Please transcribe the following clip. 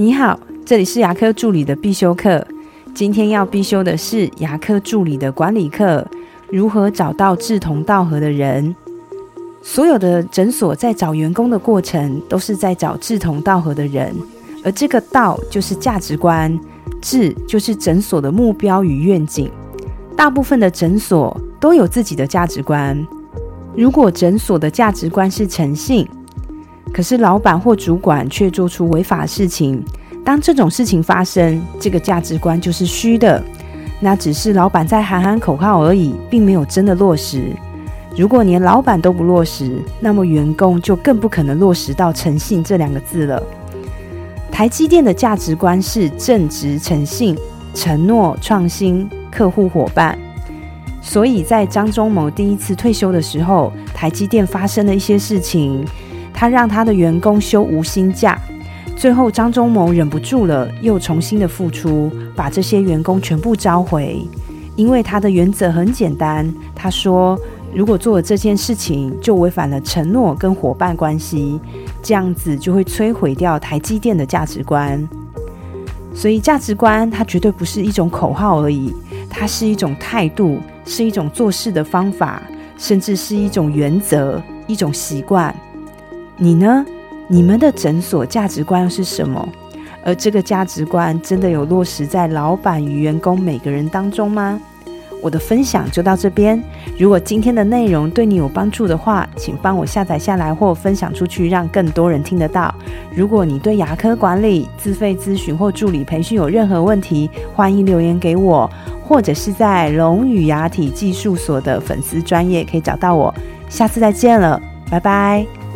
你好，这里是牙科助理的必修课。今天要必修的是牙科助理的管理课，如何找到志同道合的人。所有的诊所在找员工的过程，都是在找志同道合的人，而这个“道”就是价值观，“志”就是诊所的目标与愿景。大部分的诊所都有自己的价值观。如果诊所的价值观是诚信，可是老板或主管却做出违法事情。当这种事情发生，这个价值观就是虚的，那只是老板在喊喊口号而已，并没有真的落实。如果连老板都不落实，那么员工就更不可能落实到诚信这两个字了。台积电的价值观是正直、诚信、承诺、创新、客户伙伴。所以在张忠谋第一次退休的时候，台积电发生了一些事情。他让他的员工休无薪假，最后张忠谋忍不住了，又重新的付出，把这些员工全部召回。因为他的原则很简单，他说如果做了这件事情，就违反了承诺跟伙伴关系，这样子就会摧毁掉台积电的价值观。所以价值观它绝对不是一种口号而已，它是一种态度，是一种做事的方法，甚至是一种原则，一种习惯。你呢？你们的诊所价值观又是什么？而这个价值观真的有落实在老板与员工每个人当中吗？我的分享就到这边。如果今天的内容对你有帮助的话，请帮我下载下来或分享出去，让更多人听得到。如果你对牙科管理、自费咨询或助理培训有任何问题，欢迎留言给我，或者是在龙语牙体技术所的粉丝专业可以找到我。下次再见了，拜拜。